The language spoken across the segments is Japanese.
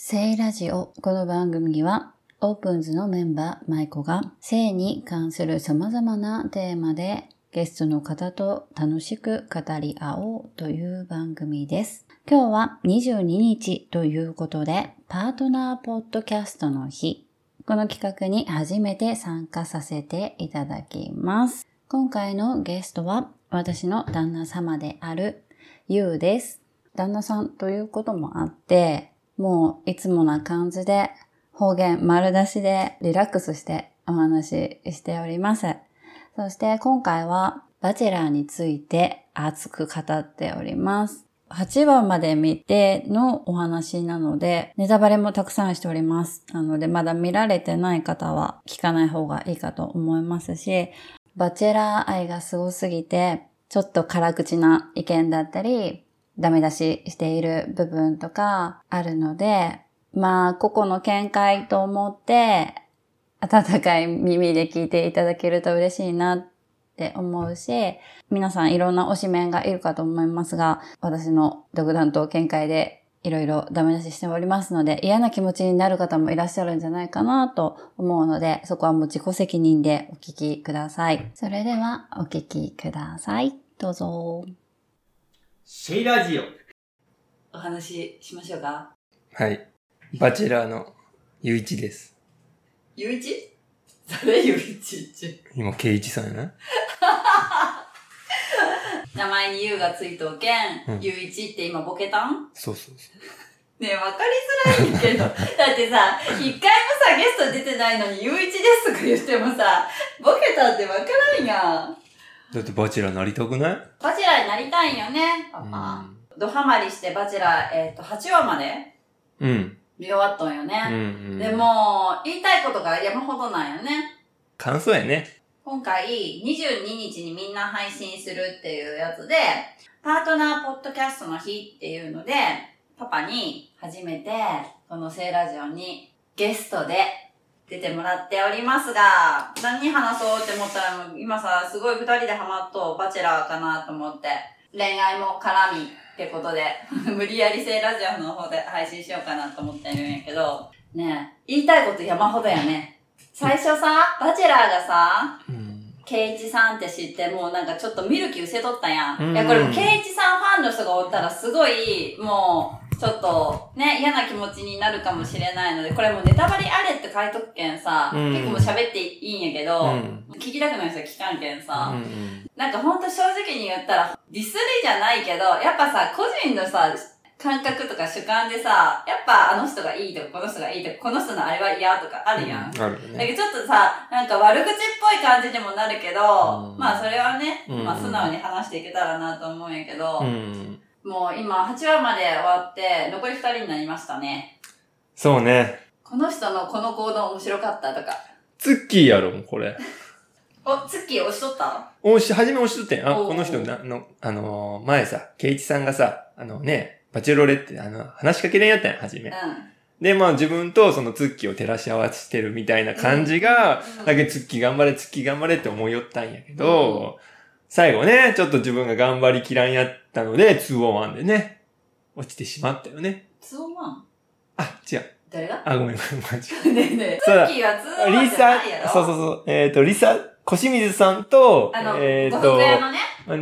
聖ラジオ。この番組は、オープンズのメンバー、マイコが、性に関する様々なテーマで、ゲストの方と楽しく語り合おうという番組です。今日は22日ということで、パートナーポッドキャストの日。この企画に初めて参加させていただきます。今回のゲストは、私の旦那様である、ゆうです。旦那さんということもあって、もういつもな感じで方言丸出しでリラックスしてお話ししております。そして今回はバチェラーについて熱く語っております。8話まで見てのお話なので、ネタバレもたくさんしております。なのでまだ見られてない方は聞かない方がいいかと思いますし、バチェラー愛がすごすぎて、ちょっと辛口な意見だったり、ダメ出ししている部分とかあるので、まあ、個々の見解と思って、温かい耳で聞いていただけると嬉しいなって思うし、皆さんいろんな推しメンがいるかと思いますが、私の独断と見解でいろいろダメ出ししておりますので、嫌な気持ちになる方もいらっしゃるんじゃないかなと思うので、そこはもう自己責任でお聞きください。それではお聞きください。どうぞ。シェイラジオ。お話ししましょうか？はい。バチェラーのゆういちです。ゆういち？誰ゆういちって？今、ケイイチさんやな？名前にゆうがついとうけん、うんゆういちって今ボケたん？そうそうそ ねえ、わかりづらいけど。だってさ、一回もさ、ゲスト出てないのに、ゆういちですとか言ってもさ、ボケたってわからんやん。う。だってバチェラーなりたくない？バチェラーになりたいんよね、パパ。ドハマりしてバチェラー、えっ、と、8話までうん。見終わっとんようん。うね。ん。で、も、言いたいことが山ほどなんよね。感想やね。今回22日にみんな配信するっていうやつで、パートナーポッドキャストの日っていうので、パパに初めてこの聖ラジオにゲストで出てもらっておりますが、何話そうって思ったら今さ、すごい二人でハマっとうバチェラーかなと思って、恋愛も絡みってことで、無理やり聖ラジオの方で配信しようかなと思ってるんやけど、ねえ、言いたいこと山ほどやね。最初さ、バチェラーがさ、うん。ケイチさんって知って、もうなんかちょっと見る気失せとったやん。うんいや、これもケイチさんファンの人がおったらすごい、もう、ちょっと、ね、嫌な気持ちになるかもしれないので、これもうネタバレあれって書いとくけんさ、うん結構もう喋っていいんやけど、うん聞きたくない人は聞かんけんさ、うん。なんかほんと正直に言ったら、ディスりじゃないけど、やっぱさ、個人のさ、感覚とか主観でさ、やっぱあの人がいいとか、この人がいいとか、この人のあれは嫌とかあるやん。あるよね。だけどちょっとさ、なんか悪口っぽい感じにもなるけど、うんまあそれはね、うんまあ素直に話していけたらなと思うんやけど、うん。もう今8話まで終わって、残り2人になりましたね。そうね。この人のこの行動面白かったとか。ツッキーやろ、これ。お、ツッキー押しとったおし、初め押しとってん。あ、この人な、の、あのー、前さ、ケイイチさんがさ、あのね、バチェロレって、あの、話しかけれんやったんや、初めう。ん。で、まあ自分とそのツッキーを照らし合わせてるみたいな感じが、うんだけどツッキー頑張れ、ツッキー頑張れって思いよったんやけど、最後ね、ちょっと自分が頑張りきらんやったので、201でね、落ちてしまったよね。ツーマン？あ、違う。誰が？あ、ごめんごめん、間違 ねえねえ。ツそうだッキーはツーマンじゃないやろ、そうそうそう、えっ、と、リサ、小清水さんと、あの、えっ、呉とのね、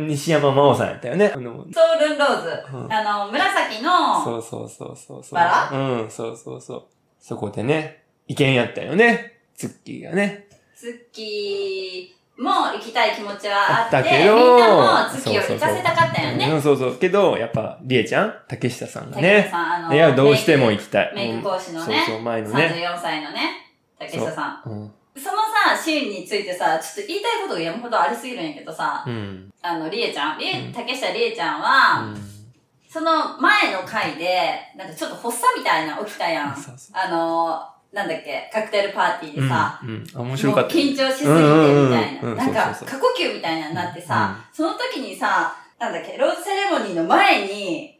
西山真央さんやったよね。あの、ソウルンローズ。うんあの、紫の、そうそうそうそうそう。バラ？うん、そうそうそう。そこでね、意見やったよね。ツッキーがね。ツッキーも行きたい気持ちはあって、けどみんなもツッキーを行かせたかったよね。うん、そうそう。けど、やっぱ、りえちゃん？竹下さんが竹下ね。さん、あの、いや、どうしても行きたい。メイク講師のうんねそうそう、前のね。34歳のね、竹下さん。うん。そのさ、シーンについてさ、ちょっと言いたいことが山ほどありすぎるんやけどさ、うん。あの、りえちゃん、りえ、うん竹下りえちゃんは、その前の回で、なんかちょっと発作みたいなの起きたやん。そうそう。あの、なんだっけ、カクテルパーティーでさ、うん。うん。あ面白かった。緊張しすぎてみたいうんうんうんうな。んなんか、過呼吸みたいなのになってさ、その時にさ、なんだっけ、ローズセレモニーの前に、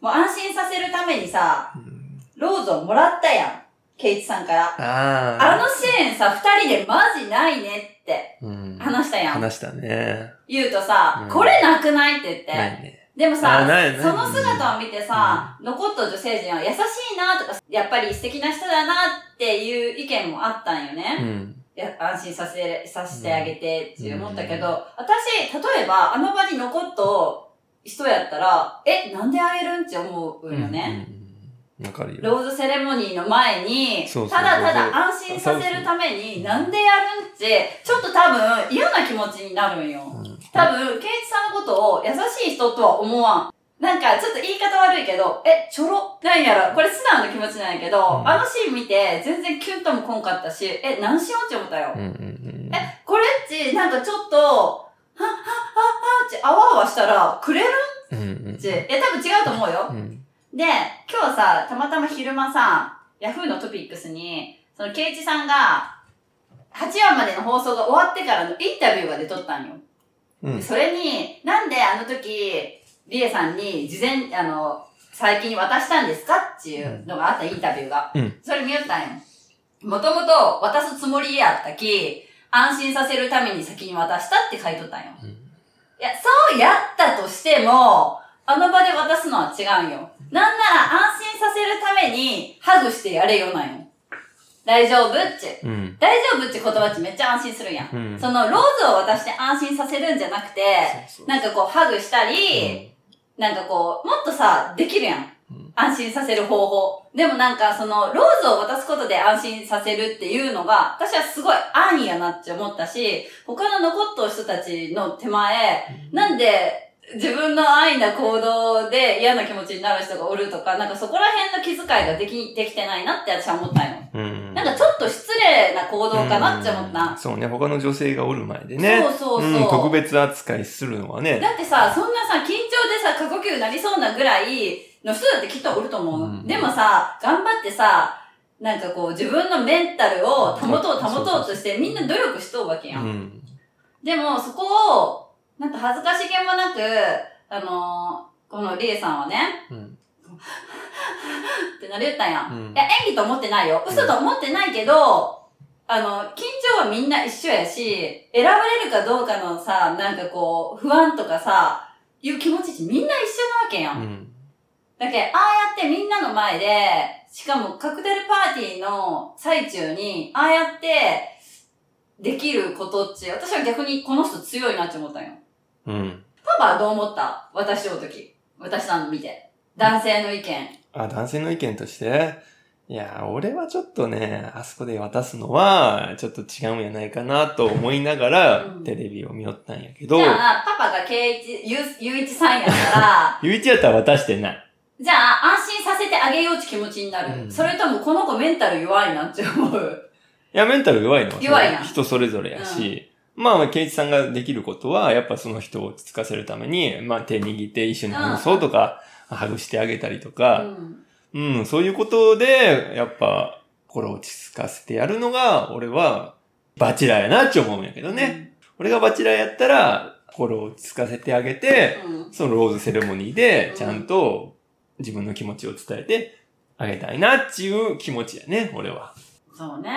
もう安心させるためにさ、うん。ローズをもらったやん。ケイチさんから。ああ。あのシーンさ、二人でマジないねってうん。話したやん。話したね。言うとさ、うんこれなくないって言って、ないね。でもさ、その姿を見てさ、残った女性陣は優しいなとか、やっぱり素敵な人だなっていう意見もあったんよね。うん。安心させ、させてあげてって思ったけど、私、例えばあの場に残った人やったら、え、なんであげるんって思うよね。うん。うんわかるよ。ローズセレモニーの前に、そうそうただただ安心させるために、なんでやるんって、ちょっと多分嫌な気持ちになるんよ。うん多分、ケイチさんのことを優しい人とは思わん。なんか、ちょっと言い方悪いけど、え、ちょろなんやろ？これ素直な気持ちなんやけど、うんあのシーン見て、全然キュンともこんかったし、え、何しようって思ったよ。うんうんうん。え、これっち、なんかちょっと、はっはっはっはって、あわあわしたら、くれる？うんうんえ、多分違うと思うよ。うん。で、今日さ、たまたま昼間さ、ヤフーのトピックスに、その、ケイチさんが、8話までの放送が終わってからのインタビューが出とったんよ。うんでそれに、なんであの時、リエさんに事前、あの、最近に渡したんですかっていうのがあったインタビューが。うんそれ見よったんよ。もともと渡すつもりやったき、安心させるために先に渡したって書いとったんよ。うんいや、そうやったとしても、あの場で渡すのは違うんよ。なんなら安心させるためにハグしてやれよなんよ。大丈夫っち。うん。大丈夫っち言葉っちめっちゃ安心するやん。うん。そのローズを渡して安心させるんじゃなくて、なんかこうハグしたり、なんかこう、もっとさ、できるやんうん。安心させる方法。でもなんかその、ローズを渡すことで安心させるっていうのが、私はすごい安易やなって思ったし、他の残った人たちの手前、なんで、自分の安易な行動で嫌な気持ちになる人がおるとか、なんかそこら辺の気遣いができ、できてないなって私は思ったんよ。うん。なんかちょっと失礼な行動かなって思った。うんそうね、他の女性がおる前でね。そうそうそう。ん、特別扱いするのはね。だってさ、そんなさ、緊張でさ、過呼吸になりそうなぐらいの人だってきっとおると思う。うんでもさ、頑張ってさ、なんかこう自分のメンタルを保とう保とうとしてみんな努力しとうわけやん。うん。でもそこを、なんか恥ずかしげもなく、あのーこのリエさんはね、うん。ってなり言ったんや。うんいや、演技と思ってないよ。嘘と思ってないけど、あの、緊張はみんな一緒やし、選ばれるかどうかのさ、なんかこう、不安とかさ、いう気持ちってみんな一緒なわけや。うんん。だけど、ああやってみんなの前で、しかもカクテルパーティーの最中に、ああやって、できることっち、私は逆にこの人強いなって思ったんよ。うん。パパはどう思った？私の時。私さんの見て。男性の意見。あ、男性の意見として、いや、俺はちょっとね、あそこで渡すのは、ちょっと違うんやないかなと思いながら、うんテレビを見よったんやけどじ、ゃあ、パパが圭一、ゆう、ゆういちさんやったら、ゆういちやったら渡してない。じゃあ、安心させてあげようって気持ちになる。うんそれとも、この子メンタル弱いなって思う？いや、メンタル弱いのは弱いな人それぞれやし、まあ、ケイチさんができることは、やっぱその人を落ち着かせるために、まあ、手握って一緒に話そうとか、ハグしてあげたりとうか、ん。うん、そういうことで、やっぱ、心を落ち着かせてやるのが、俺は、バチェラーやなって思うんやけどね。俺がバチェラーやったら、心を落ち着かせてあげて、うん。そのローズセレモニーでう、んちゃんと自分の気持ちを伝えてあげたいなっていう気持ちやね、俺は。そうね。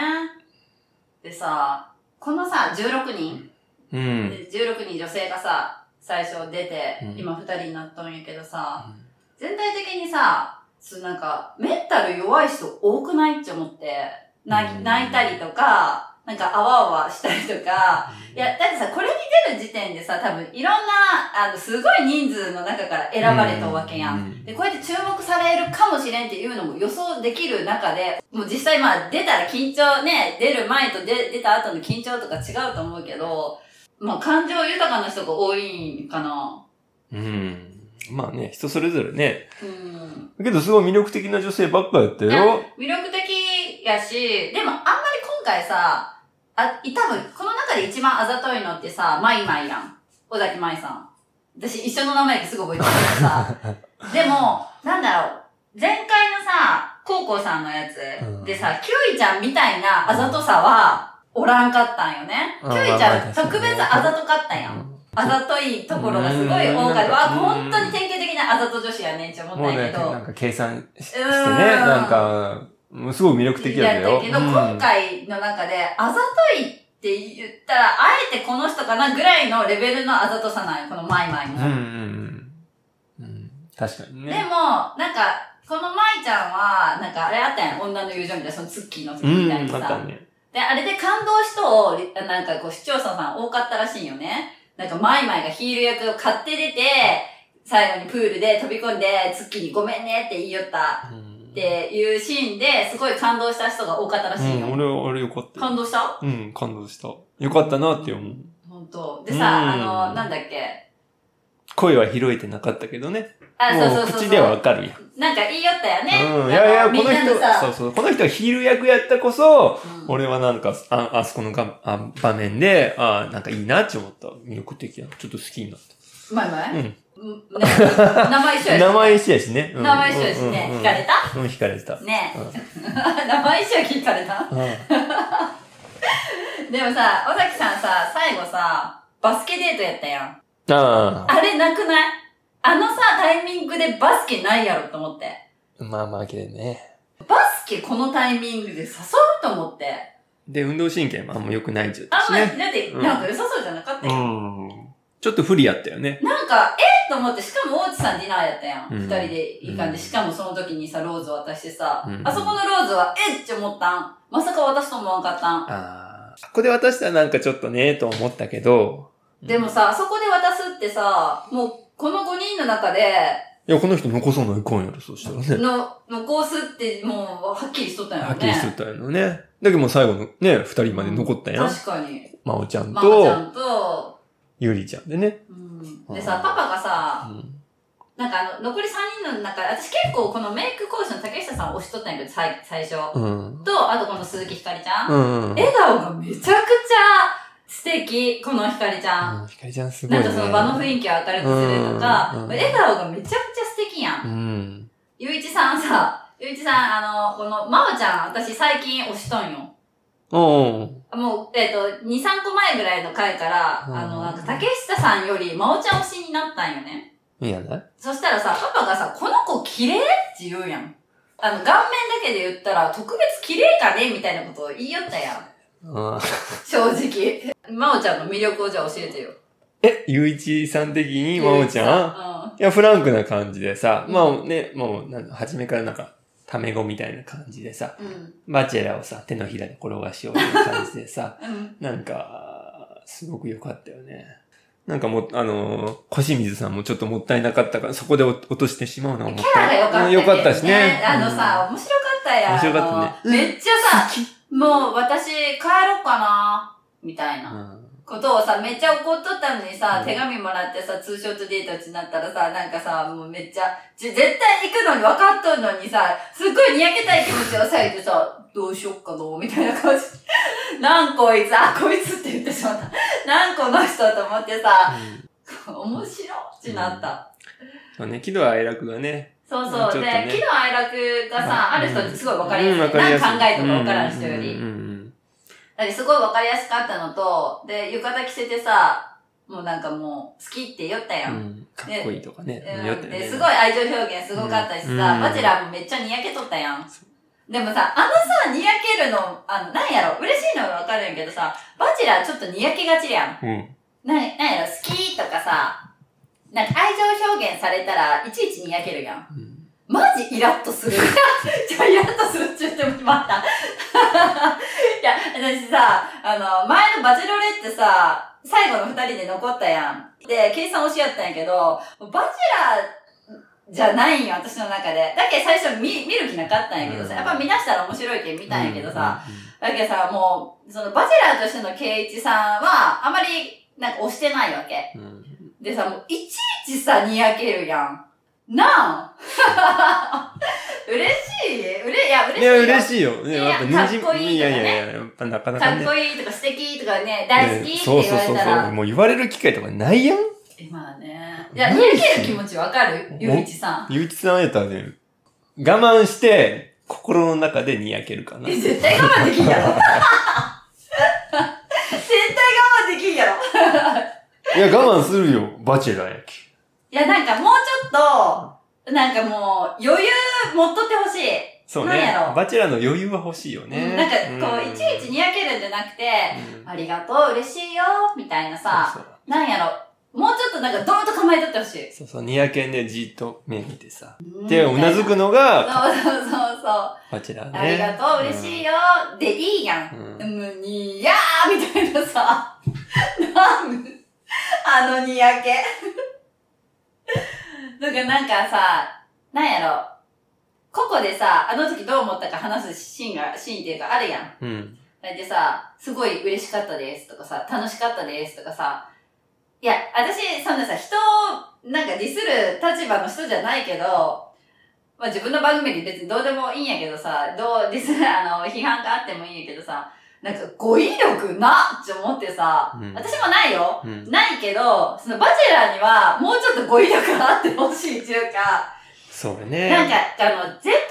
でさ、このさ、16人、うん？で16人女性がさ、最初出て、うん。今2人になっとんやけどさ、全体的にさ、そうなんか、メンタル弱い人多くない？って思って、泣いたりとか、なんかあわあわしたりとか、いや、だってさ、これに出る時点でさ、多分いろんな、あの、すごい人数の中から選ばれたわけやん。んで、こうやって注目されるかもしれんっていうのも予想できる中で、もう実際まあ出たら緊張ね、出る前と出出た後の緊張とか違うと思うけど、まあ感情豊かな人が多いんかな。うん。まあね、人それぞれね。うん。だけどすごい魅力的な女性ばっかやったよ。魅力的やし、でもあんまり今回さ、あ、い多分この中で一番あざといのってさ、マイマイやん。尾崎マイさん。私一緒の名前ですぐ覚えてるけどさ。でも、なんだろう。前回のさ、コウコさんのやつうんでさ、キュウイちゃんみたいなあざとさは、おらんかったんよね。キうんュウイちゃん特別あざとかったやん。あざといところがすごい多かった。わ、うん本当に典型的なあざと女子やねんって思ったもうんね、やけど。なんか計算ししてね、うんなんか、もうすごい魅力的やったよ。けど、うん今回の中で、あざといって言ったら、あえてこの人かなぐらいのレベルのあざとさなんよ、このマイマイも。うんうん確かにでも、ね。なんか、この舞ちゃんは、なんかあれあったやん、女の友情みたいな、そのツッキーの時うん、みたいにさ。あったね。で、あれで感動人を、なんかこう視聴者さん多かったらしいんよね。なんかマイマイがヒール役を買って出て、最後にプールで飛び込んで、ツッキーにごめんねって言いよったうんっていうシーンですごい感動した人が多かったらしいよ。うん、俺、俺よかったよ。感動した？うん、感動した。よかったなって思う。本当でさ、うんあの、なんだっけ？声は拾えてなかったけどね。あ、そうもそううそう。口ではわかるよ。なんか言いよったよね。うん。いやいや、この人、そうそう。この人がヒール役やったこそ、うん俺はなんか、あ、あそこのがあ場面で、あなんかいいなって思った。魅力的な。ちょっと好きになった。うん。うんね名前一緒やし。名前一緒やしね。うん名前一緒やしね。うんうん聞かれた？うん、惹かれてた。ねうん 名前一緒や聞かれた？うんでもさ、尾崎さんさ、最後さ、バスケデートやったやん。ああれなくない？あのさ、タイミングでバスケないやろと思って。あ。まあまあ、けどね。バスケこのタイミングで誘うと思って。で、運動神経もあんま良くないじゃん。あんまり、ね。だって、うんなんか良さそうじゃなかったうよ。ん。ちょっと不利やったよね。なんか、えっ？と思って、しかも大地さんディナーやったやん。うん二、人で行かんで、うんしかもその時にさ、ローズ渡してさ、うんあそこのローズは、えっ？って思ったん？まさか渡すと思わんかったん？ああ。ここで渡したらなんかちょっとね、と思ったけど。でもさ、あそこで渡すってさ、もう、この5人の中で、いや、この人残そうないかんやろ、そしたらね。の、残すって、もう、はっきりしとったんやろね。はっきりしとったんやろね。だけどもう最後のね、二人まで残ったやん。確かに。まおちゃんママちゃと、んと、ゆりちゃんでね。うん、でさ、パパがさ、うん。なんかあの、残り3人の中で、私結構このメイク講師の竹下さんを推しとったんやけど、最最初。うん。と、あとこの鈴木ひかりちゃん。うん。笑顔がめちゃくちゃ素敵、このひかりちゃん。うんひかりちゃんすごいね。なんかその場の雰囲気を明るくするとか、笑顔がめちゃくちゃ素敵やん。うん。ゆういちさんさ、ゆういちさん、あの、この、まおちゃん、私最近推しとんよ。おうもう、えっ、と、2、3個前ぐらいの回から、うんあの、なんか竹下さんよりまおちゃん推しになったんよね。いいやない？そしたらさ、パパがさ、この子綺麗って言うやん。あの、顔面だけで言ったら、特別綺麗かねみたいなことを言いよったやん。うん。正直。まおちゃんの魅力をじゃあ教えてよ。え、ゆういちさん的にまおちゃん？んいや、フランクな感じでさ、うんまあね、もう、初めからなんか、タメ語みたいな感じでさ、うん。バチェラーをさ、手のひらで転がしようって感じでさ、うん。なんか、すごく良かったよね。なんかもう、あのー、小清水さんもちょっともったいなかったから、そこで落落としてしまうのがもっキャたいラが良かった、うん良かったしね。あのさ、面白かったやん。面白かったねめっちゃさ、もう私帰ろうかな、みたいな。うん、ことをさ、めっちゃ怒っとったのにさ、うん手紙もらってさ、ツーショットデートになったらさ、なんかさ、もうめっちゃ、ち絶対行くのに分かっとんのにさ、すっごいにやけたい気持ちをされてさ、どうしよっかな、みたいな感じ。なんこいつ、あ、こいつって言ってしまった。なんこの人と思ってさ、面白ってなった。そうね、喜怒哀楽がね、そうそう。ねで、喜怒哀楽がさ、ある人ってすごい分かりやすい。うんわかりやすい何考えとか分からん人より。うんうんだってすごい分かりやすかったのと、で、浴衣着せてさ、もうなんかもう、好きって言ったや。うんんうんかっこいいとかね。うんやったよねで、すごい愛情表現すごかったしさ、うんバチェラーもめっちゃにやけとったやん。でもさ、あのさ、にやけるの、あの、なんやろ、嬉しいのはわかるんやけどさ、バチェラーちょっとにやけがちやん。うん。な、なんやろ、好きとかさ、なんか愛情表現されたら、いちいちにやけるやん。うんマジイラッとする。じゃあイラッとするって言ってもまった。私さ、あの、前のバチェロレってさ、最後の二人で残ったやん。で、計算推しやったんやけど、バチェラーじゃないんよ、私の中で。だけど最初見、見る気なかったんやけどさ、うんやっぱ見出したら面白いけん見たんやけどさ、だけどさ、もう、そのバチェラーとしてのケイイチさんは、あまり、なんか推してないわけ。でさ、もういちいちさ、にやけるやん。なん嬉しい？うれ、いや、嬉しいいや、よ。嬉しいよ。ね、いややっぱかっこいいいやいやいや、やっぱなかなかね。かっこいいとか素敵とかね、大好きってねそう言そうそうそう。われたら。もう言われる機会とかないやん。えまあね。いや、にやける気持ちわかる？ゆういちさん。ゆういちさんやったらね、我慢して、心の中でにやけるかな。え、絶対我慢できんやろ。絶対我慢できんやろ。いや、我慢するよ。バチェラーやき。いや、なんかもうちょっと、なんかもう、余裕持っとってほしい。そうね。バチェラーの余裕は欲しいようね。んなんか、こう、んいちいちにやけるんじゃなくて、うんありがとう、嬉しいよ、みたいなさ、そうそうなんやろ、もうちょっとなんかドーンと構えとってほしい。そうそう、ニヤケンでじっと目見てさ。うんで、うなずくのが、そうそうそうそう。バチェラーね。ありがとう、嬉しいよ、でいいやん。うんにやーみたいなさ、なんあのにやけ。だからなんかさ、なんやろ、ここでさ、あの時どう思ったか話すシーンが、シーンっていうかあるやん。うん。うん。それでさ、すごい嬉しかったですとかさ、楽しかったですとかさ、いや、私、そんなさ、人をなんかディスる立場の人じゃないけど、まあ自分の番組で別にどうでもいいんやけどさ、どう、ディスる、あの、批判があってもいいんやけどさ、なんか語彙力なって思ってさ、うん私もないよ。うん。ないけど、そのバチェラーにはもうちょっと語彙力があってほしいっていうか、そうね。なんか、あの、全体の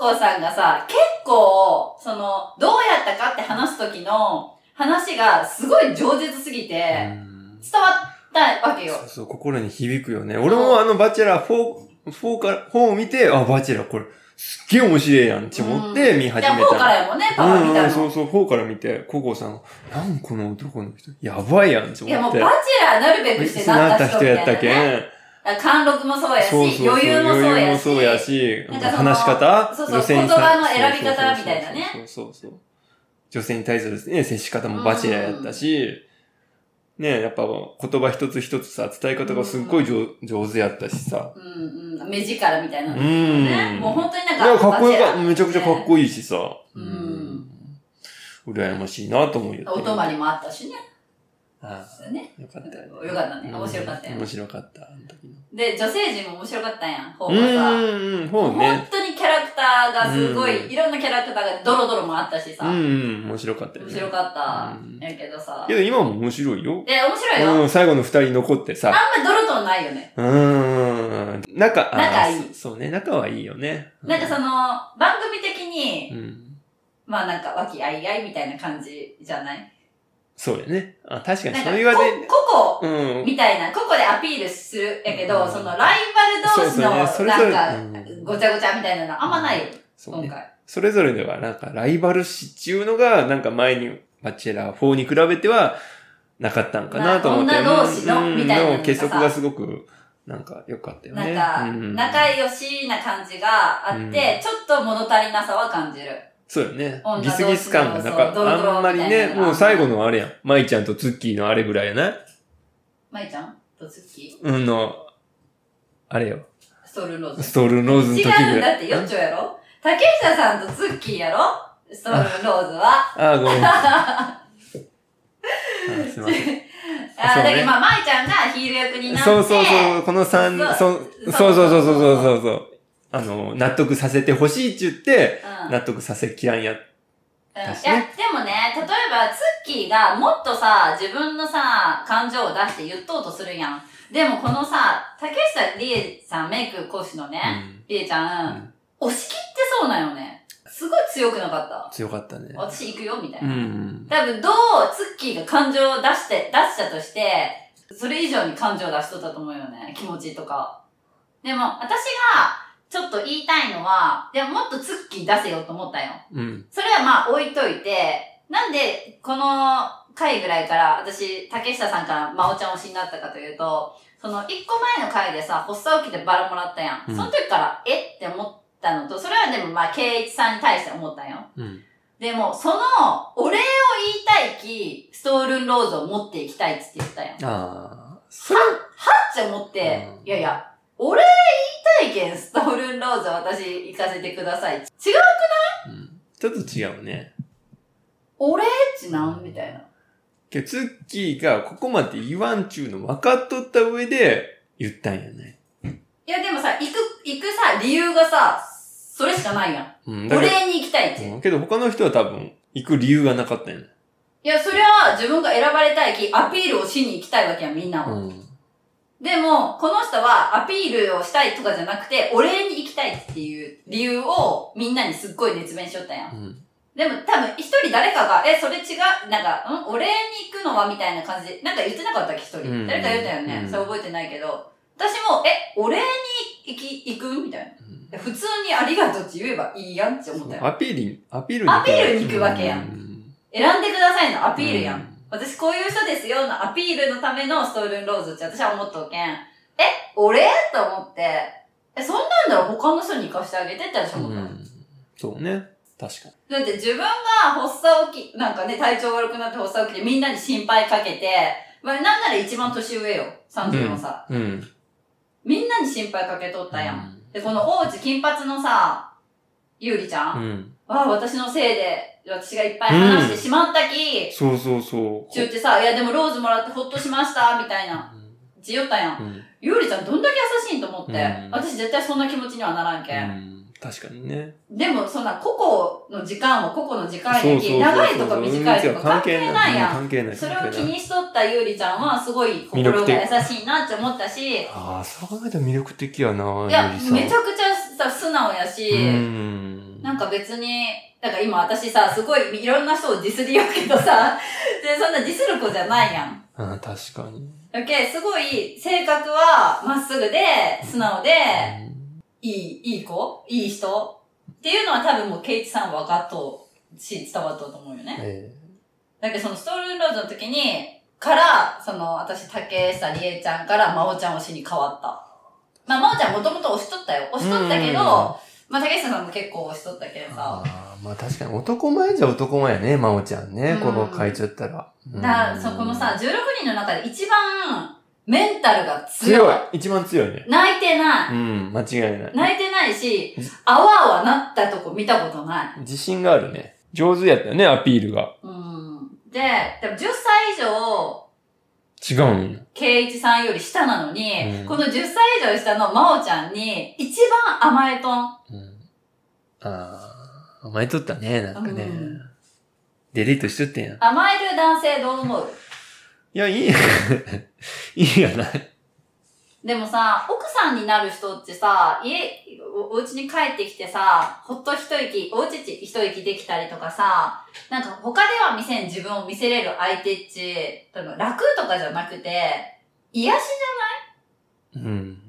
高校さんがさ、結構、その、どうやったかって話す時の話がすごい饒舌すぎて、うん伝わったわけよ。そうそう、心に響くよね。俺もあのバチェラー4、4から、4を見て、あ、バチェラーこれ、すっげえ面白いやんって思って見始めた。じゃあ、4からやもんね、パパ見たうんうん、その。うそう、4から見て、ココさんが、なんこの男の人、やばいやんっていや、もう思って。バチェラーなるべくしてなった人。やったけん。貫禄もそうやし、そうそうそう余裕もそう余裕やし。もそうやし、話し方そうそう女性に言葉の選び方みたいなねそうそうそうそう。女性に対するね、接し方もバチェラーやったし、ねやっぱ言葉一つ一つさ、伝え方がすっごい上上手やったしさ。うんうん。目力みたいなのうんね。もう本当になんか。いや、かっこよかバチェラーめちゃくちゃかっこいいしさ。うんうん。羨ましいなと思うよ。お泊まりもあったしね。あね。あ、よかったよね。よかったね。うん面白かったよ面。白かった、あの時の。で、女性陣も面白かったんやん、方うがさ。ん、うん、ほう本ね。当にキャラクターがすごい、うんいろんなキャラクターがドロドロもあったしさ。うん、うん、面白かったよね。面白かったうん。やけどさ。けど今も面白いよ。で、面白いよ。うん、最後の二人残ってさ。あんまドロドロないよね。うーん。仲、仲いいそそうね、仲はいいよね。なんかその、番組的にう、ん。まあなんか、和気あいあいみたいな感じじゃない？そうやね。あ、確かにそれはね、こ、ここ、うん。みたいな、ここでアピールするやけど、うんそのライバル同士の、そうそうねそれぞれなんかうん、ごちゃごちゃみたいなのあんまないよ、そうね。今回。それぞれでは、なんか、ライバル視っていうのが、なんか前に、バチェラー4に比べては、なかったんかなと思って。な女同士のうんみたいなの結束がすごく、なんか、良かったよね。なんか、うん仲良しな感じがあって、うんちょっと物足りなさは感じる。そうよね女。ギスギス感が、なんか、あんまりね、もう最後のあれやん。舞ちゃんとツッキーのあれぐらいやな。まいちゃんとツッキうんの、あれよ。ーストールンローズ。ストールノーズの時ぐらい。違うんだって、よっちょやろ？竹下さんとツッキーやろ？ストールンローズは？あー、ごめん。あーすいません。あだけどまあ、まいちゃんがヒール役になって。そうそうそう、この三、そうそうそうそうそうそう。あの、納得させてほしいって言って、うん。納得させきらんや。うんいだしねや、でもね、例えば、ツッキーがもっとさ、自分のさ、感情を出して言っとうとするやん。でもこのさ、竹下理恵さん、メイク講師のね、理恵ちゃ、うんん。押し切ってそうなんよね。すごい強くなかった。強かったね。私行くよ、みたいうな。ん。多分、どうツッキーが感情を出して、出したとして、それ以上に感情を出しとったと思うよね。気持ちとか。でも、私が、ちょっと言いたいのは、でももっとツッキー出せよと思ったよ。うん。それはまあ置いといて、なんでこの回ぐらいから私、竹下さんから真央ちゃん推しになったかというと、その一個前の回でさ、発作起きてバラもらったやん。うんその時から、えって思ったのと、それはでもまあ、圭一さんに対して思ったんよ。うん。でも、その、お礼を言いたいき、ストールンローズを持っていきたいっつって言ったやん。ああ。それ、って思って、うんいやいや、お礼言いたいけん、ストールンローズ私行かせてください。違ううんちょっと違うね。お礼っちなん？みたいな。けどツッキーがここまで言わんちゅうの分かっとった上で言ったんやね。いやでもさ、行く、行くさ、理由がさ、それしかないやん。うん。だけどお礼に行きたいって。うんけど他の人は多分行く理由がなかったんやね。いや、それは自分が選ばれたいき、アピールをしに行きたいわけやん、みんなは。うん。でも、この人はアピールをしたいとかじゃなくて、お礼に行きたいっていう理由をみんなにすっごい熱弁しよったやん。うん。でも多分一人誰かが、え、それ違う、なんか、ん？お礼に行くのはみたいな感じで、なんか言ってなかったっけ、一人。うん誰か言ったよね。うんそれ覚えてないけど。私も、え、お礼に行き、行くみたいな。うん普通にありがとうって言えばいいやんって思ったよ。アピールに、アピールにアピールに行くわけやんん。選んでくださいのアピールやん。う私こういう人ですよのアピールのためのストールンローズって私は思っとうけん。え俺？と思って、え、そんなんだら他の人に行かしてあげてって私う思ったの。ん。そうね。確かだって自分が発作起き、なんかね、体調悪くなって発作起きてみんなに心配かけて、まあなんなら一番年上よ。34歳。に。うん。みんなに心配かけとったやん。で、この大内金髪のさ、ゆうりちゃん、うん。わあ、私のせいで、私がいっぱい話してしまったき、そうそうそう。中ってさ、いやでもローズもらってほっとしました、みたいな。ちよったやん。うん。ゆうりちゃんどんだけ優しいんと思って、うん私絶対そんな気持ちにはならんけ、うんん。確かにね。でもそんな個々の時間は個々の時間やき。長いとか短いとか関係ないやん。関係ない。それを気。にしとったゆうりちゃんはすごい心が優しいなって思ったし、いああ、そう考えたら魅力的やな、や、ゆりさんめちゃくちゃさ、素直やし、うん。なんか別に、だから今私さ、すごいいろんな人をディスりようけどさ、で、そんなディスる子じゃないやん。ああ、確かに。だけすごい性格はまっすぐで、素直で、いい、いい子？いい人？っていうのは多分もうケイチさんは分かっとうし、伝わっとうと思うよね。えだけどそのストールンローズの時に、から、その私、竹下理恵ちゃんから真央ちゃん推しに変わった。まあ、真央ちゃんもともと推しとったよ。推しとったけど、まあ、竹下さんも結構推しとったけどさ。ああ、まあ確かに男前じゃ男前やね、真央ちゃんね。うんこの書いちゃったら。だそこのさ、16人の中で一番メンタルが強い。強い一番強いね。泣いてない。うん、間違いない。泣いてないし、あわあわなったとこ見たことない。自信があるね。上手やったよね、アピールが。うん。で、でも10歳以上、違うんよ。圭一さんより下なのに、うんこの10歳以上下の真央ちゃんに一番甘えとん。うん。ああ、甘えとったね、なんかね。うんデリートしとってんやん。甘える男性どう思う？いや、いい。いいやない。でもさ、奥さんになる人ってさ、家、おお家に帰ってきてさ、ほっと一息、おうち一息できたりとかさ、なんか他では見せん自分を見せれる相手っち、楽とかじゃなくて、癒しうん。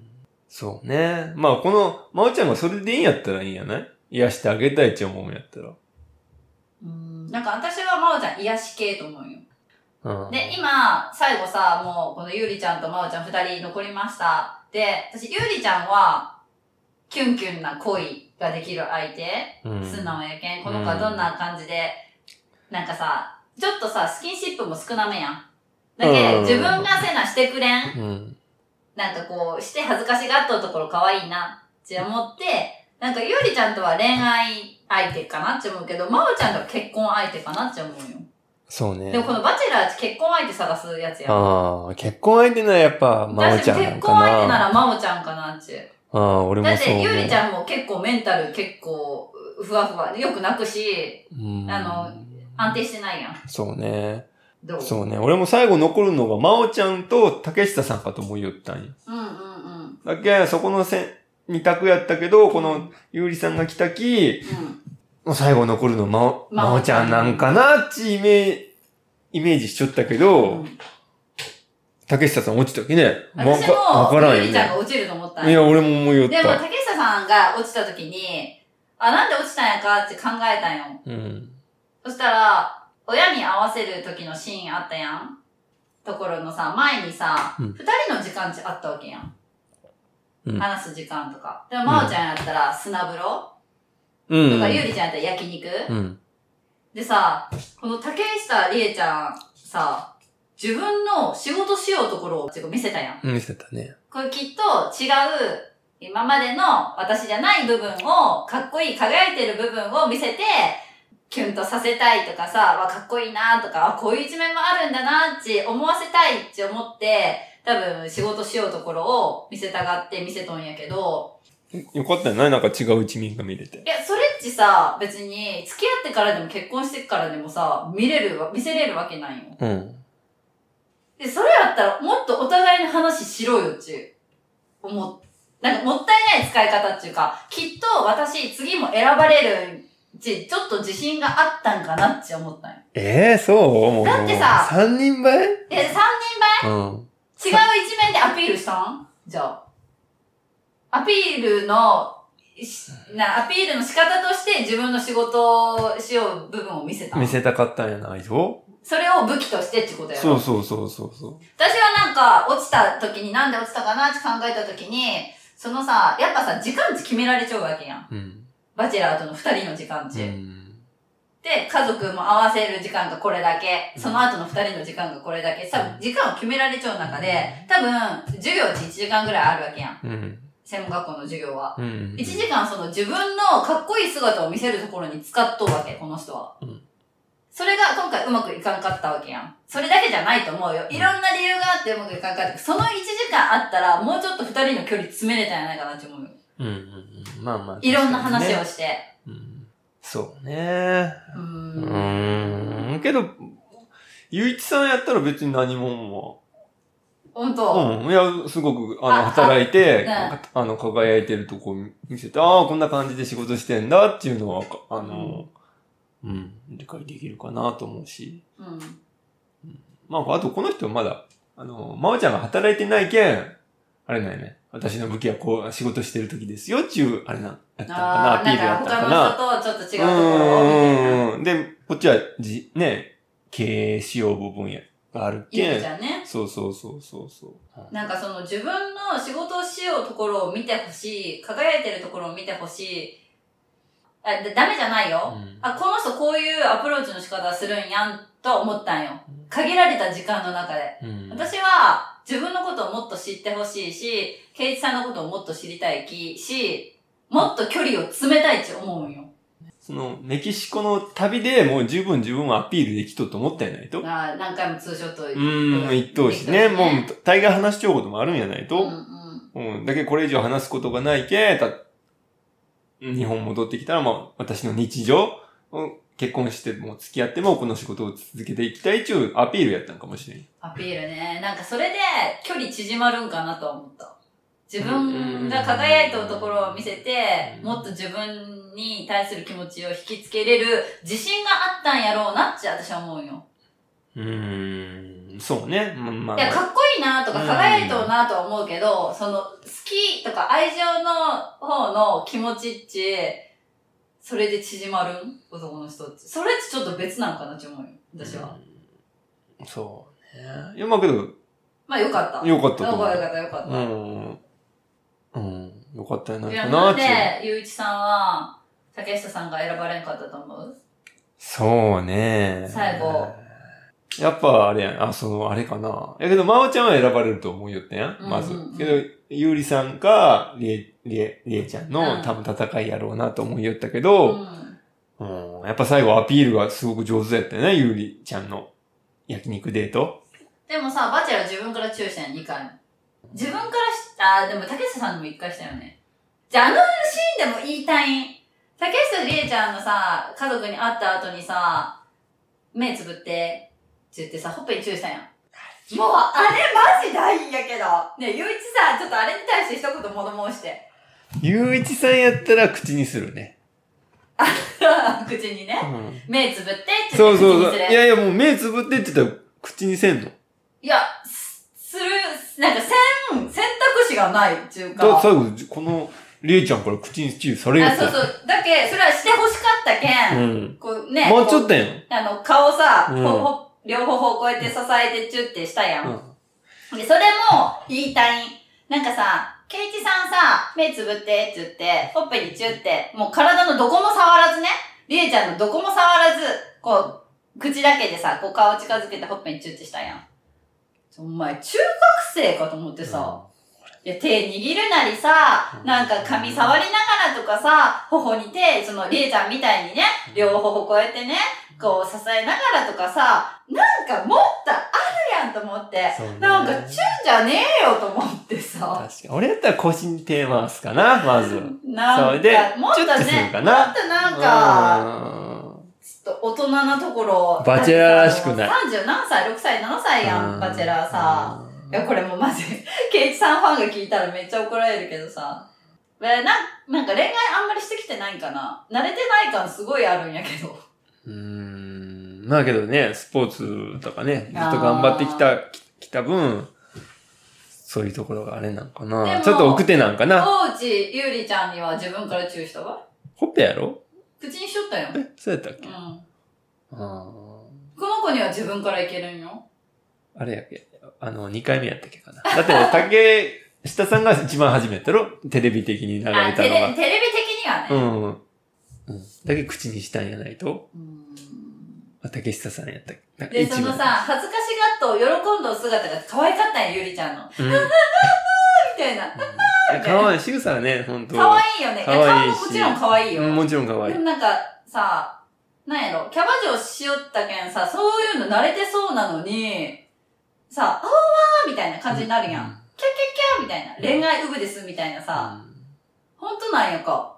そうね。まあ、この、まおちゃんがそれでいいんやったらいいんやない？癒してあげたいって思うんやったら。うん。なんか私は真央ちゃん癒し系と思うよ。うん。で、今、最後さ、もう、このゆうりちゃんとまおちゃん二人残りました。で、私、ゆうりちゃんは、キュンキュンな恋ができる相手、うん素直やけん。この子はどんな感じで、なんかさ、ちょっとさ、スキンシップも少なめやん。だけうん自分がせなしてくれん。うん。なんかこう、して恥ずかしがっとるところ可愛いなって思って、なんかゆうりちゃんとは恋愛相手かなって思うけど、まおちゃんとは結婚相手かなって思うよ。そうね。でもこのバチェラーって結婚相手探すやつやん。ああ、結婚相手ならやっぱ、まお私ちゃんな結婚。相手ならまおちゃんかなって。ああ、俺だって、もそう思う。ゆうりちゃんも結構メンタル結構ふわふわでよく泣くし、うんあの安定してないやん。そうね。どう？そうね。俺も最後残るのが、まおちゃんと竹下さんかと思いよったんよ。うんうんうん。だけそこのせ二択やったけど、このゆうりさんが来たき、うん。もう最後残るのまお、まおちゃんなんかなっちイメージ、イメージしちゃったけど、うん竹下さん落ちたきね。わ私かわも、からんよんがね。落ちると思ったんいや、よ。俺も思いよっでも、た。竹下さんが落ちた時に、あ、なんで落ちたんやかって考えたんよ。うん。そしたら、親に合わせる時のシーンあったやん。ところのさ、前にさ、二、うん人の時間値あったわけやん。うん話す時間とか。でも、まおちゃんやったら砂風呂、うん。とか、ゆりちゃんやったら焼肉、うん。でさ、この竹下理恵ちゃんさ、自分の仕事しようところを見せたやん。見せたね。これきっと違う、今までの私じゃない部分を、かっこいい輝いてる部分を見せて、キュンとさせたいとかさ、わ、かっこいいなとか、あこういう一面もあるんだなって思わせたいって思って、多分仕事しようところを見せたがって見せとんやけど、よかったよな、なんか違う一面が見れてい。や、それっちさ、別に付き合ってからでも結婚してからでもさ、見れるわ、見せれるわけないよ。うん。で、それやったらもっとお互いの話しろよっちゅう。思っ、なんかもったいない使い方っていうか、きっと私次も選ばれるち、ちょっと自信があったんかなって思ったんよ。ええそう？だってさ三人前？え、三人うん。違う一面でアピールしたん？じゃあ。アピールの、しな、アピールの仕方として自分の仕事をしよう部分を見せたん見せたかったんやないぞ。それを武器としてってことやろ。そうそうそうそうそ私はなんか、落ちた時になんで落ちたかなって考えた時に、そのさ、やっぱさ、時間値決められちゃうわけやん。う。うん。バチェラーとの二人の時間う値。ん。で、家族も合わせる時間がこれだけ、その後の二人の時間がこれだけ、多分時間を決められちゃう中で、多分、授業って1時間ぐらいあるわけやん。うん。専門学校の授業は。うん。1時間その自分のかっこいい姿を見せるところに使っとうわけ、この人は。うんそれが今回うまくいかんかったわけやん。それだけじゃないと思うよ。いろんな理由があってうまくいかんかった。その1時間あったら、もうちょっと二人の距離詰めれたんじゃないかなって思うよ。うんうんうん。まあまあ。いろんな話をして。うん。そうね。うー。うんーん。けど、ゆういちさんやったら別に何ももほんと。う。うん。いや、すごく、あの、あ働いて、ああの、輝いてるとこ見せて、ああ、こんな感じで仕事してんだっていうのは、あの、うん、理解できるかなと思うし。うん。まあ、あとこの人はまだ、あの、まおちゃんが働いてないけん、あれなんよね。私の武器はこう、仕事してる時ですよっていう、あれな、やったのかな、アピールやなんかったのかな。他の人とちょっと違うところうん。で、こっちは、じ、ね、経営しよう部分や、があるいいけん。じゃんね。そうそうそうそうそう。なんかその自分の仕事をしようところを見てほしい、輝いてるところを見てほしい。あ、だダメじゃないよ。うんあ、この人こういうアプローチの仕方するんやんと思ったんよ。限られた時間の中で。うん。私は自分のことをもっと知ってほしいし、ケイチさんのことをもっと知りたいきし、もっと距離を詰めたいって思うんよ。その、メキシコの旅でもう十分自分をアピールできとと思ったんやないと。あ何回もツーショットうーん、言っとうしね。もう、大概話しちゃうこともあるんやないうんと。うん。うん。だけどこれ以上話すことがないけ、た、日本戻ってきたら、まあ、私の日常、うん結婚しても付き合ってもこの仕事を続けていきたいっていうアピールやったんかもしれん。アピールね。なんかそれで距離縮まるんかなとは思った。自分が輝いたところを見せて、うんもっと自分に対する気持ちを引きつけれる自信があったんやろうなって私は思うよ。うーん、そうね。まあまあ、いや、かっこいいなとかうん輝いとうなとは思うけど、その好きとか愛情の方の気持ちっち、それで縮まるん男の人って。それってちょっと別なんかなって思うよ。私は。うんそうね。いや、まあけど、まあよかった。よかったと思うよかったよかったよかった。うん。うん。よかったんやないかななんっていう。で、ゆういちさんは、竹下さんが選ばれんかったと思う？そうね。最後。やっぱあれやん。あ、その、あれかな。やけど、まおちゃんは選ばれると思うよってやん。まずうんうんうん。けど、ゆうりさんか、りえ、りえ、りえちゃんうんの多分戦いやろうなと思いよったけうど、ん。うん。やっぱ最後アピールがすごく上手やったよね、ゆうりちゃんの焼肉デート。でもさ、バチェラー自分から注意したんや、2回も。自分からし、あー、でも竹下さんにも1回したよね。じゃあ、あのシーンでも言いたいん。竹下理恵ちゃんのさ、家族に会った後にさ、目つぶって、って言ってさ、ほっぺに注意したやん。もう、あれマジ大んやけど。ねえ、ゆういちさ、ちょっとあれに対して一言物申して。ゆういちさんやったら口にするね。口にね。うん。目つぶってって言そうって口そうそう。にする。いやいや、もう目つぶってって言ったら口にせんの。いや、すする、なんか選、選択肢がないっていうか。だ最後、この、りえちゃんから口にチューされるあ、そうそう。だけ、それはしてほしかったけん。うん。こうね。もうちょっことやん。あの、顔さ、うん両方方こうやって支えてチュってしたやん。うん。で、それも言いたいん。なんかさ、ケイチさんさ、目つぶってって言って、ほっぺにチュって、もう体のどこも触らずね、りえちゃんのどこも触らず、こう、口だけでさ、こう顔近づけてほっぺにチュってしたやん。お前、中学生かと思ってさ、いや、手握るなりさ、なんか髪触りながらとかさ、頬に手、その、りえちゃんみたいにね、両頬こうやってね、こう支えながらとかさ、なんかもっとあるやんと思って、ね。なんかチュンじゃねえよと思ってさ、確かに。俺やったら腰に手回すかな、まず。なんか、もっとね、もっとなんか、と大人なところ。バチェラーらしくない30何歳、6歳、7歳やん、バチェラーさ。。いや、これもうマジ、ケイチさんファンが聞いたらめっちゃ怒られるけどさ。えな、なんか恋愛あんまりしてきてないんかな慣れてない感すごいあるんやけど。うーん。まあけどね、スポーツとかね、ずっと頑張ってきた、ききた分、そういうところがあれなんかでな。もちょっと奥手なんかな。大内ゆうりちゃんには自分から注意したわ。ほっぺやろ？口にしとったよ。え、そうやったっけ？うん。あこの子こには自分からいけるんよ。あれやっけあの、2回目やったっけかな。だって、竹下さんが一番初めやったろ？テレビ的に流れたのが。テレビ的にはね。うん。うん。だけ口にしたんやないとうんあ竹下さんやったっけ？で、そのさ、、恥ずかしがっと喜んどる姿が可愛かったんや、ゆりちゃんの。うん。たいな。いや、かわいい。仕草はね、ほんと。可愛いよね。いや可愛いし顔ももちろん可愛いよ。うんもちろんかわいいでも。なんかさ、なんやろ、キャバ嬢しよったけんさ、そういうの慣れてそうなのに、さ、あーわーみたいな感じになるやん。キャッキャッキャーみたいな。恋愛ウブですみたいなさ、うんほんとなんやか。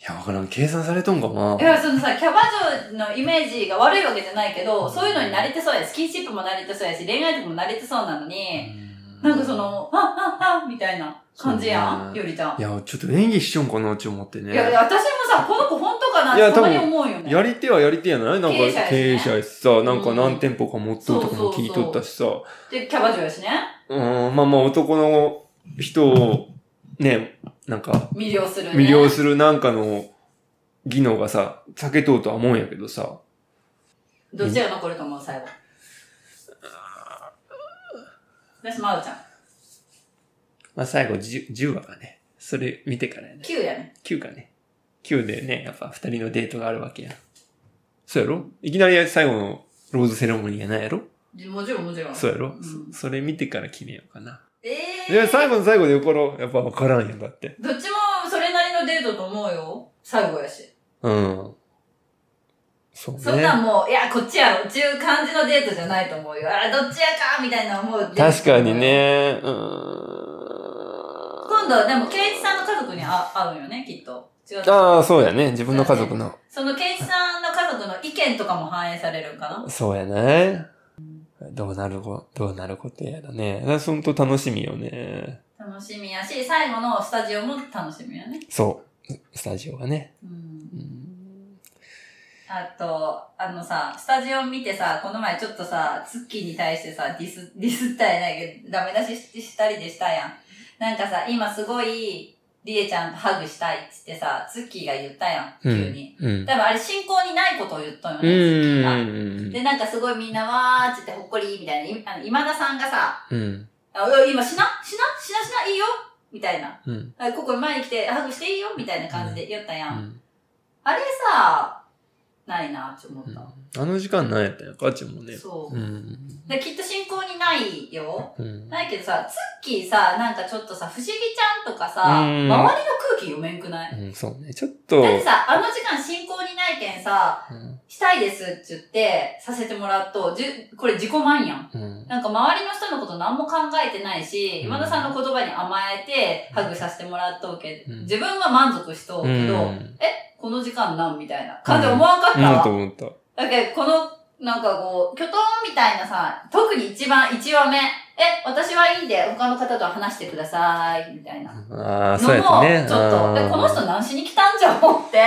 いや、わからん。計算されとんかないや、そのさ、キャバ嬢のイメージが悪いわけじゃないけど、そういうのに慣れてそうやし、スキンシップも慣れてそうやし、恋愛とかも慣れてそうなのに、なんかそ、の、はっはっはみたいな感じやん、ねゆりちゃん。いや、ちょっと演技しちょんかなって思ってね。いや、私もさ、この子本当かなってたまに思うよね。やり手はやり手やない？なんか経営者やしさ、なんかうん何店舗か持っとるとかも聞いとったしさ。で、キャバ嬢やしね。うん、まあまあ男の人をね、なんか魅了するね。魅了するなんかの技能がさ、避けとうとは思うんやけどさ。どっちが残ると思う、最後。私、まうちゃん。まあ最後 10, 10話かね。それ見てからやね。9やね。9かね。9でね、やっぱ二人のデートがあるわけやん。そうやろ？いきなり最後のローズセレモニーやないやろ？もちろん、もちろん。そうやろ、んそそれ見てから決めようかな。ええで、最後の最後でよから、やっぱ分からんやんだって。どっちもそれなりのデートと思うよ。最後やし。うん。そうね。そんなんもう、いや、こっちやろ。っていう感じのデートじゃないと思うよ。あ、どっちやかみたいな思う。確かに。ね。うーん。今度、でも、ケイチさんの家族にあ会うんよね、きっと。違う。ああ、そうやね。自分の家族の。そのケイチさんの家族の意見とかも反映されるんかな？そうやね。どうなるこ、どうなることやだね。ほんと楽しみよね。楽しみやし、最後のスタジオも楽しみやね。そう。スタジオがね。うんうんあと、あのさ、スタジオ見てさ、この前ちょっとさ、ツッキーに対してさ、ディス、ディスったやないけど、ダメ出ししたりでしたやん。なんかさ、今すごい、リエちゃんとハグしたいっつってさ、ツッキーが言ったやん、急に。うん。多分あれ進行にないことを言ったんようね、ツッキーが。ん。で、なんかすごいみんなわーって言ってほっこりみたいな、いあの今田さんがさ、うん。あ今しなしなしなしないいよみたいな。うん。あここに前に来てハグしていいよみたいな感じで言ったや。うんん。あれさ、ないなって思った。あの時間何やったんやかちもね。そうう。ん。できっと進行にないよ。うん。ないけどさ、ツッキーさ、なんかちょっとさ、不思議ちゃんとかさ、うん周りの空気読めんくない？うん、そうね。ちょっと、だってさ、あの時間進行にないけんさ、うんしたいですって言って、させてもらうと、じゅこれ自己満やん。うん。なんか周りの人のこと何も考えてないし、うん今田さんの言葉に甘えて、ハグさせてもらっとうけど、うん自分は満足しとうけど、うんえ、この時間なんみたいな感じで思わんかった思わ。った思った。だけど、この、なんかこう、キョトンみたいなさ、特に一番1話目、え、私はいいんで、他の方と話してください、みたいな。ああ、そうやね。ちょっと、あーえ、この人何しに来たんじゃ思って、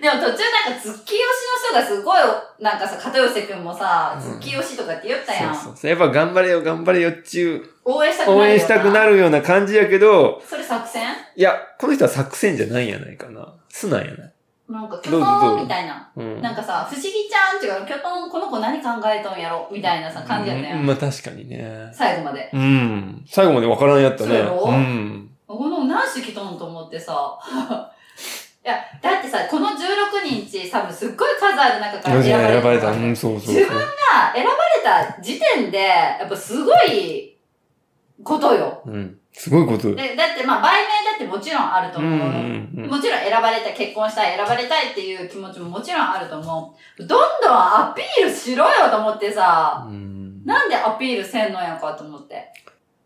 でも途中なんか、ツッキー推しの人がすごい、なんかさ、片寄せくんもさ、ツッキー推しとかって言ったやん。そうそうそう。やっぱ頑張れよ、頑張れよっちゅう、応援したくなる。応援したくなるような感じやけど、それ作戦？いや、この人は作戦じゃないんやないかな。素なんやない。なんか、キョトンみたいな。うん。なんかさ、不思議ちゃんっていうか、キョトン、この子何考えとんやろ？みたいなさ、感じやったやん。うんまあ確かにね。最後まで。うん。最後までわからんやったね。そうやろ？うん。この何し来とんと思ってさ。いや、だってさ、この16人ち、多分すっごい数ある中から選ばれた。選ばれた。うん、そうそうそう。自分が選ばれた時点で、やっぱすごいことよ。うん。すごいこと。でだってまあ、売名だってもちろんあるとうん思う。うんうん。もちろん選ばれたい、結婚したい、選ばれたいっていう気持ちももちろんあると思う。どんどんアピールしろよと思ってさ、うんなんでアピールせんのやんかと思って。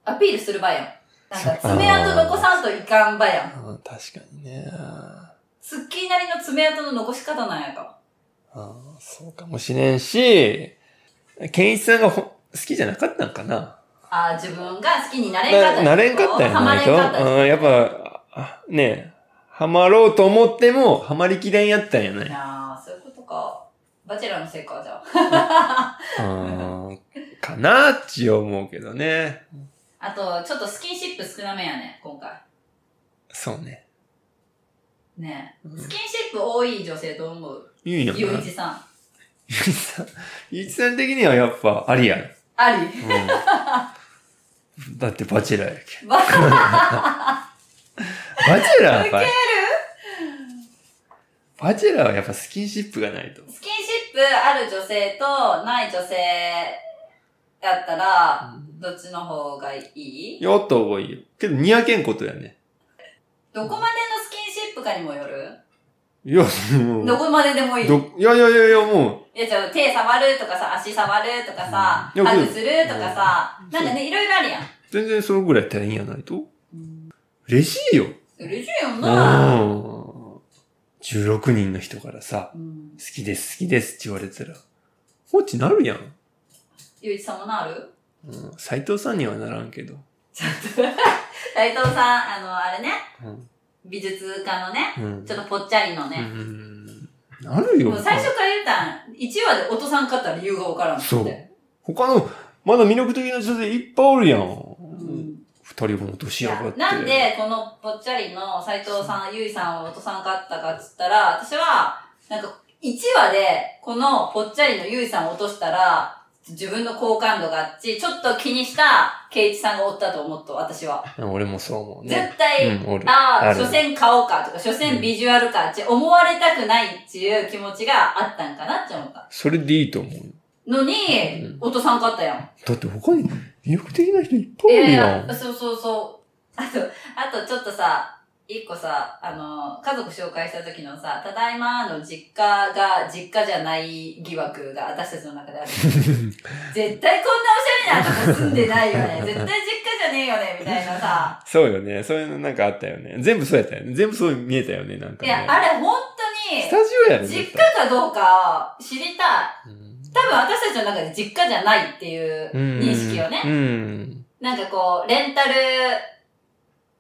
アピールする場やん。なんか爪痕残さんといかん場やん。あー確かにね。スッキーなりの爪痕の残し方なんやか。あーそうかもしれんし、ケンイチさんがほ好きじゃなかったんかな。ああ、自分が好きになれんかったななれんかったんやないと。れんかったうん、やっぱ、あねハマろうと思っても、ハマりきれんやったんやないい。やー、そういうことか。バチェラーのせいか、じゃあ。うん、かなっち思うけどね。あと、ちょっとスキンシップ少なめやね、今回。そうね。ねうんスキンシップ多い女性と思う？いいんやなゆういちさん。ゆういちさん、ゆういちさん的にはやっぱありやん。うん。だってバチェラーやけん。バ バチェラーはやっぱ、バチェラーはやっぱスキンシップがないと。スキンシップある女性とない女性やったら、どっちの方がいい？やった方がいいよ。けど似合けんことやね。どこまでのスキンシップかにもよるいや、もう。どこまででもいい。どいやいやいやいや、もいや、じゃあ手触るとかさ、足触るとかさ、うんハグするとかさ、うんなんかね、いろいろあるやん。う、全然そのぐらいやったらいいんやないと？嬉しいよ。嬉しいような。ん。16人の人からさ、うん。好きです、好きですって言われたら、放置なるやん。ゆういちさんもなる？うん。斎藤さんにはならんけど。斉藤さん、あの、あれね、うん。美術家のね、うん。ちょっとぽっちゃりのうね。ん。なるよ。最初から言ったん、1話で落とさんかった理由がわからん。そう他の、まだ魅力的な女性いっぱいおるやん。うん二人も落としいややがって。なんで、このぽっちゃりの斉藤さん、ゆいさんを落とさんかったかっつったら、私は、なんか、1話で、このぽっちゃりのゆいさんを落としたら、自分の好感度があっち、ちょっと気にしたケイチさんがおったと思った、私は。俺もそう思うね。絶対、うんああ、所詮顔かとか、所詮ビジュアルかって思われたくないっていう気持ちがあったんかなって思った。それでいいと思うよ。のにうん、落とさんかったやん。だって他に魅力的な人いっぱいおるいやん。や、そうそうそう。あと、あとちょっとさ、一個さ、あの、家族紹介した時のさ、ただいまの実家が実家じゃない疑惑が私たちの中である。絶対こんなおしゃれなとこ住んでないよね。絶対実家じゃねえよね、みたいなさ。そうよね。そういうのなんかあったよね。全部そうやったよね。全部そう見えたよね、なんか、ね。いや、あれ本ス当タジオやろ、に、実家かどうか知りたい。うん多分私たちの中で実家じゃないっていう認識をね。うん。なんかこう、レンタル、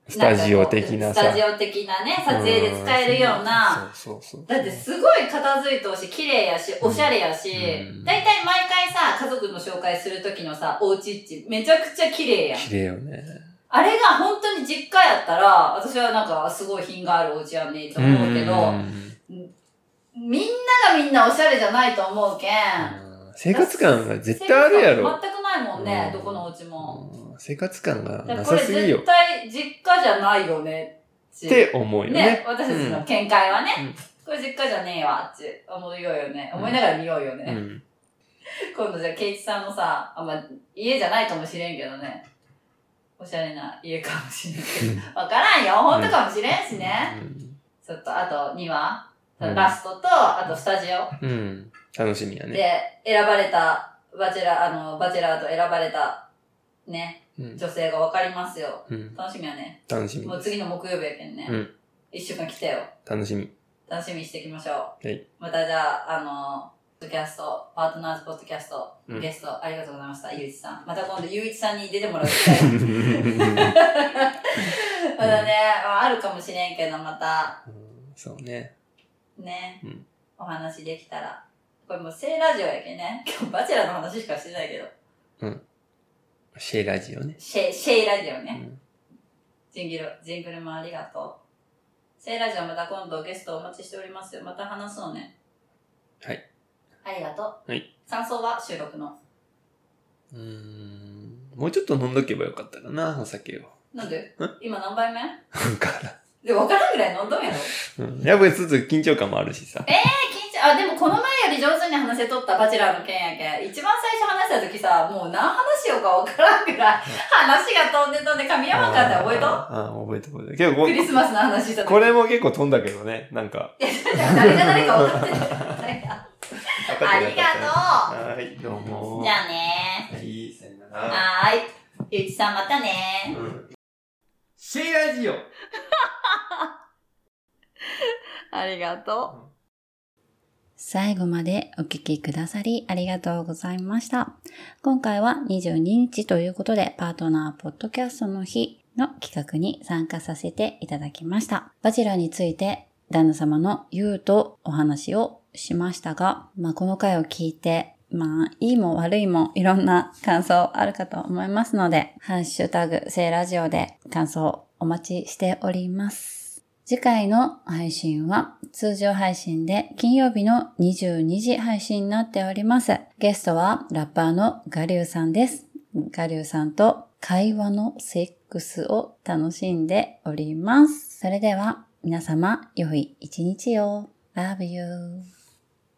スタジオ的なさ。スタジオ的なね、撮影で使えるような、そうそうそう。だってすごい片付いてほしい、綺麗やし、おしゃれやしうん、だいたい毎回さ、家族の紹介するときのさ、おうちっち、めちゃくちゃ綺麗やん。綺麗よね。あれが本当に実家やったら、私はなんかすごい品があるお家やねと思うけど、んみんながみんなおしゃれじゃないと思うけん。生活感が絶対あるやろ。全くないもんね、うんどこのお家も。うん生活感がなさすぎよ絶。対実家じゃないよねっって思うよね。ね、私たちの見解はね、うんこれ実家じゃねえわって思うようよね。思いながら見ようよね。うん。今度じゃあ、ケイチさんのさ、あ、まあ、家じゃないかもしれんけどね。おしゃれな家かもしれんけど。わからんよ。本当かもしれんしね。ちょっと、あと2話、うんラストと、あとスタジオうん。うん。楽しみやね。で選ばれた、バチェラー、あの、バチェラーと選ばれた、ね、うん。女性がわかりますよ。うん。楽しみやね。楽しみ。もう次の木曜日やけんね。うん一週間来てよ。楽しみ。楽しみにしていきましょう。はいまたじゃあ、あの、ポッドキャスト、パートナーズポッドキャスト、うんゲストありがとうございました、ゆういちさん。また今度ゆういちさんに出てもらう機会がまだね、まああるかもしれんけど、また、そうね。ね、うんお話できたら。これもう聖ラジオやけんね。今日バチェラーの話しかしてないけど。シェイラジオね。シェイ、シェイラジオね。うんジングル、ジングルもありがとう。聖ラジオまた今度ゲストお待ちしておりますよ。また話そうね。はい。ありがとう。はい。感想は収録の。うーん。もうちょっと飲んどけばよかったかな、お酒を。なんで？ん？今何杯目？だから。で、分からんぐらい飲んどんやろうん。やっぱりちょっと緊張感もあるしさ。緊張、あ、でもこの前より上手に話せとったバチェラーの件やけん。一番最初話した時さ、もう何話しようか分からんぐらい、話が飛んで飛んで噛み合わんかったら覚えとああ、覚えて覚えて。けどこクリスマスの話した時。これも結構飛んだけどね。なんか。誰が誰か分かってない。ありがとう。はい、どうも。じゃあねはい、さよなら。はーい。ゆういちさんまたねうんシェイラジオ ありがとう。最後までお聞きくださりありがとうございました。今回は22日ということでパートナーポッドキャストの日の企画に参加させていただきました。バチラについて旦那様の言うとお話をしましたが、まあこの回を聞いてまあ、いいも悪いもいろんな感想あるかと思いますので、ハッシュタグ、聖ラジオで感想お待ちしております。次回の配信は通常配信で金曜日の22時配信になっております。ゲストはラッパーのガリュウさんです。ガリュウさんと会話のセックスを楽しんでおります。それでは皆様良い一日を。Love you.